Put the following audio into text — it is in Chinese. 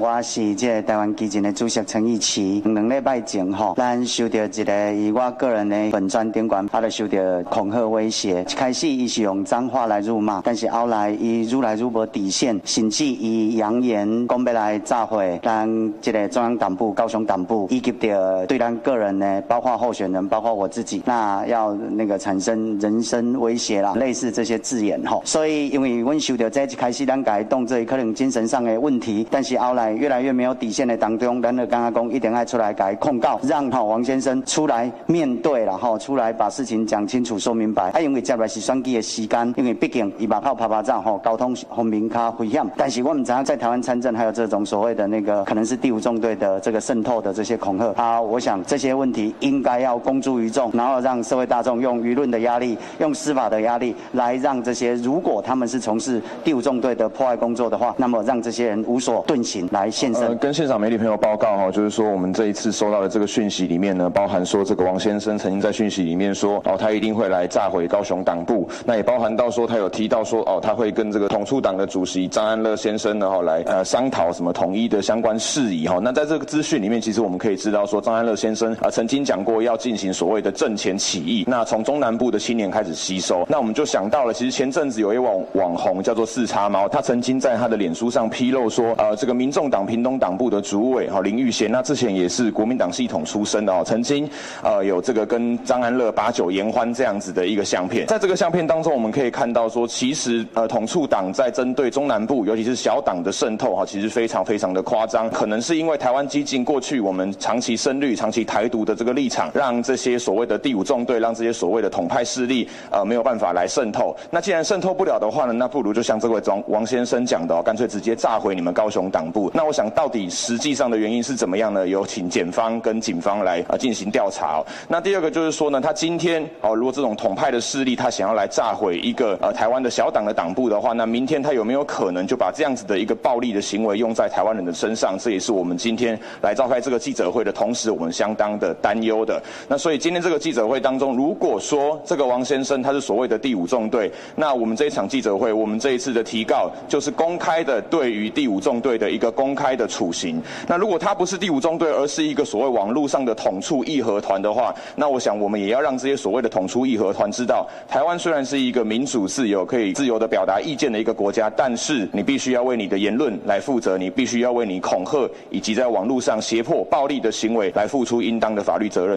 我是这个台湾基进的主席陈义奇。两礼拜前吼，咱收到一个以我个人的粉专顶管，他就收到恐吓威胁。一开始伊是用脏话来辱骂，但是后来伊愈来愈无底线，甚至伊扬言讲要来炸毁咱这个中央党部、高雄党部，以及着对咱个人呢，包括候选人，包括我自己，那要那个产生人身威胁啦，类似这些字眼吼。所以因为阮收到这一开始咱改动这可能精神上的问题，但是后来越来越没有底线的当中，咱就刚刚讲一定要出来改控告，让哈王先生出来面对了哈，出来把事情讲清楚、说明白。啊，因为接下来是选举的时间，因为毕竟伊马炮啪啪仗吼，交通方面较危险。但是我们知道在台湾参政，还有这种所谓的那个可能是第五纵队的这个渗透的这些恐吓啊，我想这些问题应该要公诸于众，然后让社会大众用舆论的压力、用司法的压力来让这些，如果他们是从事第五纵队的破坏工作的话，那么让这些人无所遁形来现身。呃，跟现场媒体朋友报告哈，就是说我们这一次收到的这个讯息里面呢，包含说这个王先生曾经在讯息里面说哦，他一定会来炸毁高雄党部，那也包含到说他有提到说哦，他会跟这个统促党的主席张安乐先生呢哈来呃商讨什么统一的相关事宜哈。那在这个资讯里面，其实我们可以知道说张安乐先生啊曾经讲过要进行所谓的政前起义，那从中南部的青年开始吸收，那我们就想到了，其实前阵子有一网网红叫做四叉猫，他曾经在他的脸书上披露说，呃，这个民众党屏东党部的主委哈林玉贤，那之前也是国民党系统出身的哦，曾经呃有这个跟张安乐把酒言欢这样子的一个相片，在这个相片当中，我们可以看到说，其实呃统促党在针对中南部，尤其是小党的渗透哈，其实非常非常的夸张，可能是因为台湾激进过去我们长期深绿、长期台独的这个立场，让这些所谓的第五纵队，让这些所谓的统派势力呃没有办法来渗透。那既然渗透不了的话呢，那不如就像这位王王先生讲的哦，干脆直接炸毁你们高雄党部。那我想到底实际上的原因是怎么样呢？有请检方跟警方来啊进行调查。那第二个就是说呢，他今天哦，如果这种统派的势力他想要来炸毁一个呃台湾的小党的党部的话，那明天他有没有可能就把这样子的一个暴力的行为用在台湾人的身上？这也是我们今天来召开这个记者会的同时，我们相当的担忧的。那所以今天这个记者会当中，如果说这个王先生他是所谓的第五纵队，那我们这一场记者会，我们这一次的提告就是公开的对于第五纵队的一个公公开的处刑。那如果他不是第五中队，而是一个所谓网络上的统促义和团的话，那我想我们也要让这些所谓的统促义和团知道，台湾虽然是一个民主自由、可以自由的表达意见的一个国家，但是你必须要为你的言论来负责，你必须要为你恐吓以及在网络上胁迫暴力的行为来付出应当的法律责任。